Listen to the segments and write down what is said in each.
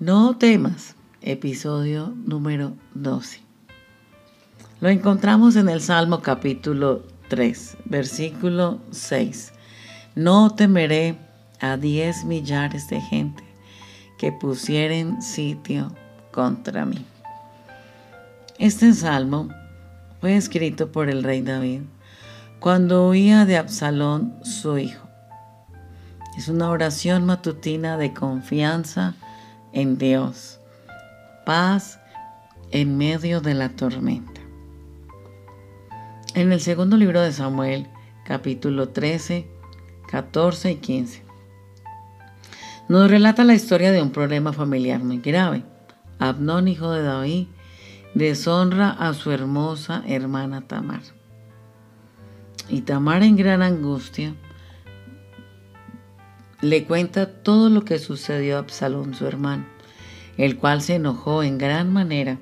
No temas, episodio número 12. Lo encontramos en el Salmo capítulo 3, versículo 6. No temeré a diez millares de gente que pusieren sitio contra mí. Este salmo fue escrito por el rey David cuando huía de Absalón, su hijo. Es una oración matutina de confianza en Dios, paz en medio de la tormenta. En el segundo libro de Samuel, capítulo 13, 14 y 15, nos relata la historia de un problema familiar muy grave. Abnón, hijo de David, deshonra a su hermosa hermana Tamar. Y Tamar en gran angustia le cuenta todo lo que sucedió a Absalón, su hermano, el cual se enojó en gran manera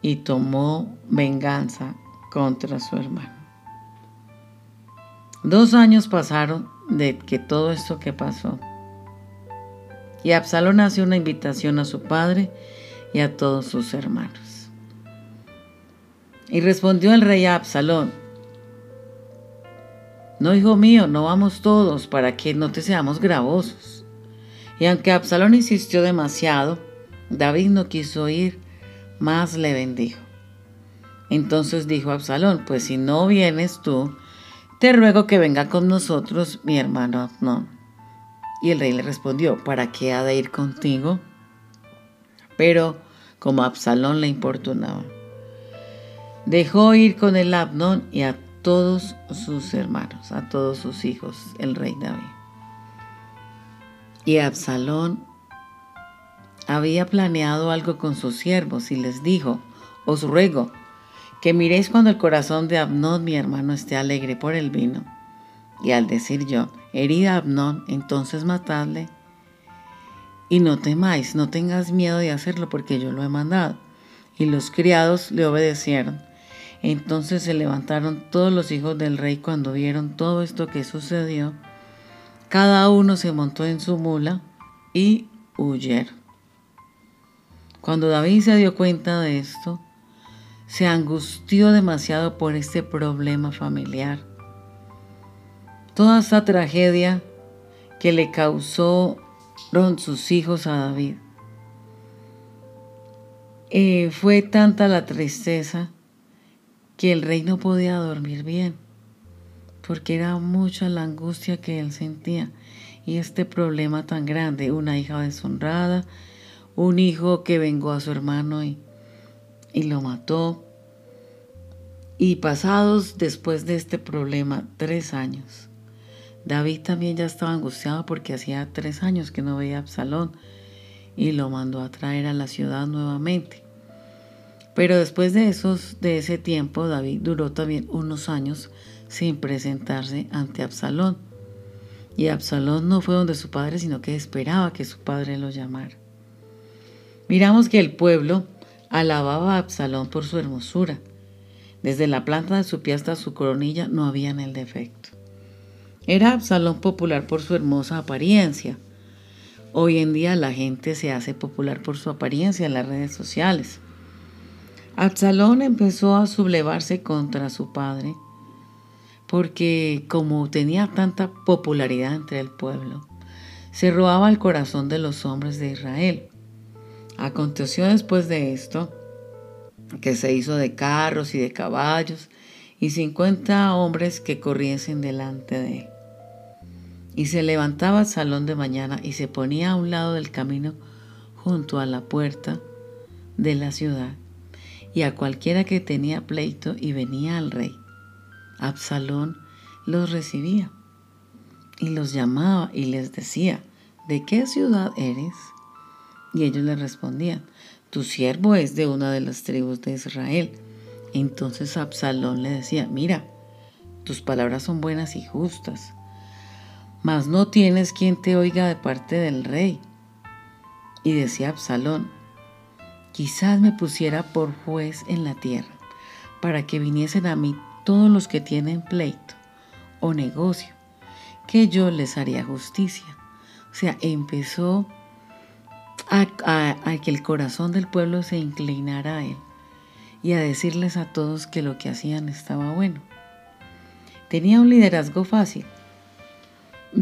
y tomó venganza contra su hermano. Dos años pasaron de que todo esto que pasó. Y Absalón hace una invitación a su padre y a todos sus hermanos. Y respondió el rey a Absalón, no, hijo mío, no vamos todos para que no te seamos gravosos. Y aunque Absalón insistió demasiado, David no quiso ir, más le bendijo. Entonces dijo Absalón, pues si no vienes tú, te ruego que venga con nosotros mi hermano no. Y el rey le respondió, ¿para qué ha de ir contigo? Pero como Absalón le importunaba, dejó ir con el Abnón y a todos sus hermanos, a todos sus hijos, el rey David. Y Absalón había planeado algo con sus siervos y les dijo, os ruego que miréis cuando el corazón de Abnón, mi hermano, esté alegre por el vino. Y al decir yo, herida Abnón, entonces matadle. Y no temáis, no tengas miedo de hacerlo porque yo lo he mandado. Y los criados le obedecieron. Entonces se levantaron todos los hijos del rey cuando vieron todo esto que sucedió. Cada uno se montó en su mula y huyeron. Cuando David se dio cuenta de esto, se angustió demasiado por este problema familiar. Toda esta tragedia que le causó sus hijos a David. Eh, fue tanta la tristeza que el rey no podía dormir bien, porque era mucha la angustia que él sentía y este problema tan grande, una hija deshonrada, un hijo que vengó a su hermano y, y lo mató. Y pasados después de este problema, tres años, David también ya estaba angustiado porque hacía tres años que no veía a Absalón y lo mandó a traer a la ciudad nuevamente. Pero después de, esos, de ese tiempo, David duró también unos años sin presentarse ante Absalón. Y Absalón no fue donde su padre, sino que esperaba que su padre lo llamara. Miramos que el pueblo alababa a Absalón por su hermosura. Desde la planta de su pie hasta su coronilla no había en el defecto. Era Absalón popular por su hermosa apariencia. Hoy en día la gente se hace popular por su apariencia en las redes sociales. Absalón empezó a sublevarse contra su padre porque como tenía tanta popularidad entre el pueblo, se robaba el corazón de los hombres de Israel. Aconteció después de esto que se hizo de carros y de caballos y cincuenta hombres que corriesen delante de él. Y se levantaba al salón de mañana y se ponía a un lado del camino junto a la puerta de la ciudad y a cualquiera que tenía pleito y venía al rey. Absalón los recibía y los llamaba y les decía, ¿de qué ciudad eres? Y ellos le respondían, tu siervo es de una de las tribus de Israel. Entonces Absalón le decía, mira, tus palabras son buenas y justas, mas no tienes quien te oiga de parte del rey. Y decía Absalón, Quizás me pusiera por juez en la tierra, para que viniesen a mí todos los que tienen pleito o negocio, que yo les haría justicia. O sea, empezó a, que el corazón del pueblo se inclinara a él y a decirles a todos que lo que hacían estaba bueno. Tenía un liderazgo fácil.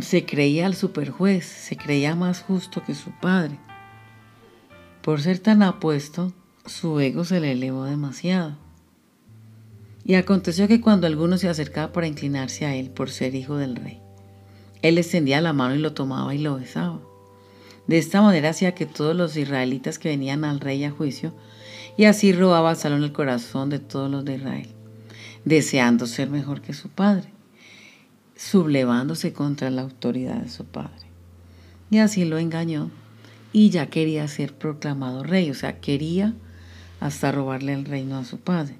Se creía el superjuez, se creía más justo que su padre. Por ser tan apuesto, su ego se le elevó demasiado. Y aconteció que cuando alguno se acercaba para inclinarse a él por ser hijo del rey, él extendía la mano y lo tomaba y lo besaba. De esta manera hacía que todos los israelitas que venían al rey a juicio, y así robaba salón el corazón de todos los de Israel, deseando ser mejor que su padre, sublevándose contra la autoridad de su padre. Y así lo engañó y ya quería ser proclamado rey, o sea, quería hasta robarle el reino a su padre.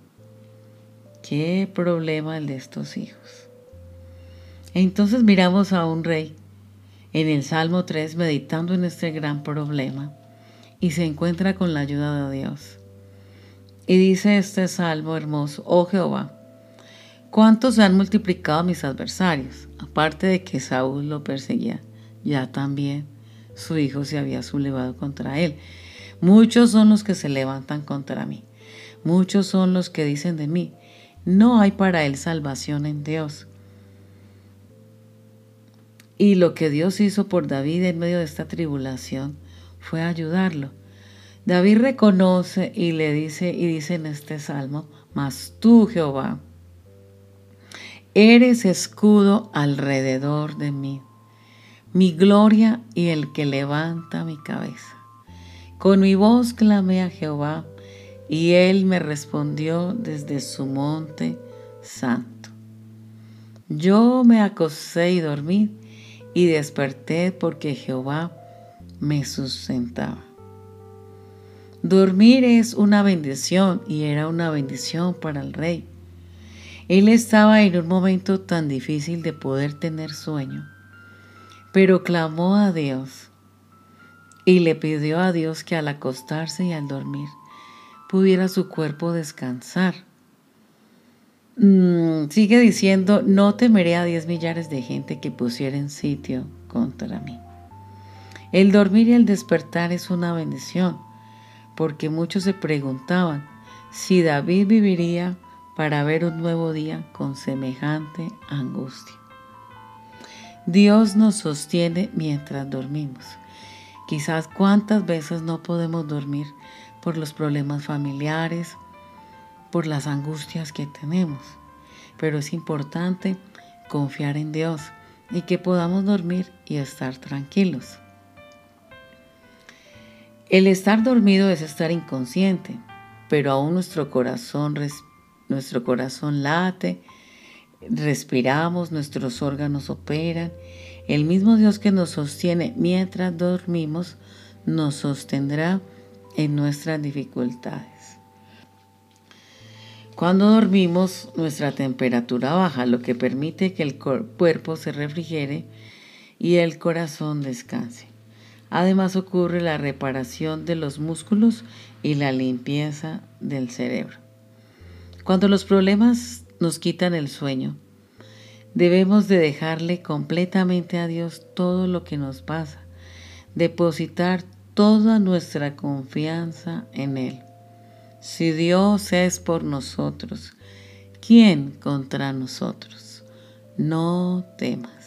Qué problema el de estos hijos. Entonces miramos a un rey en el Salmo 3 meditando en este gran problema y se encuentra con la ayuda de Dios. Y dice este salmo hermoso, oh Jehová, ¿cuántos se han multiplicado mis adversarios? Aparte de que Saúl lo perseguía, ya también su hijo se había sublevado contra él. Muchos son los que se levantan contra mí. Muchos son los que dicen de mí, no hay para él salvación en Dios. Y lo que Dios hizo por David en medio de esta tribulación fue ayudarlo. David reconoce y le dice y dice en este salmo, mas tú, Jehová, eres escudo alrededor de mí, mi gloria y el que levanta mi cabeza. Con mi voz clamé a Jehová y él me respondió desde su monte santo. Yo me acosté y dormí y desperté porque Jehová me sustentaba. Dormir es una bendición y era una bendición para el rey. Él estaba en un momento tan difícil de poder tener sueño, pero clamó a Dios y le pidió a Dios que al acostarse y al dormir pudiera su cuerpo descansar. Mm, sigue diciendo, no temeré a diez millares de gente que pusieran sitio contra mí. El dormir y el despertar es una bendición, porque muchos se preguntaban si David viviría para ver un nuevo día con semejante angustia. Dios nos sostiene mientras dormimos. Quizás cuántas veces no podemos dormir por los problemas familiares, por las angustias que tenemos. Pero es importante confiar en Dios y que podamos dormir y estar tranquilos. El estar dormido es estar inconsciente, pero aún nuestro corazón, nuestro corazón late, respiramos, nuestros órganos operan. El mismo Dios que nos sostiene mientras dormimos nos sostendrá en nuestras dificultades. Cuando dormimos, nuestra temperatura baja, lo que permite que el cuerpo se refrigere y el corazón descanse. Además ocurre la reparación de los músculos y la limpieza del cerebro. Cuando los problemas nos quitan el sueño, debemos de dejarle completamente a Dios todo lo que nos pasa, depositar toda nuestra confianza en Él. Si Dios es por nosotros, ¿quién contra nosotros? No temas.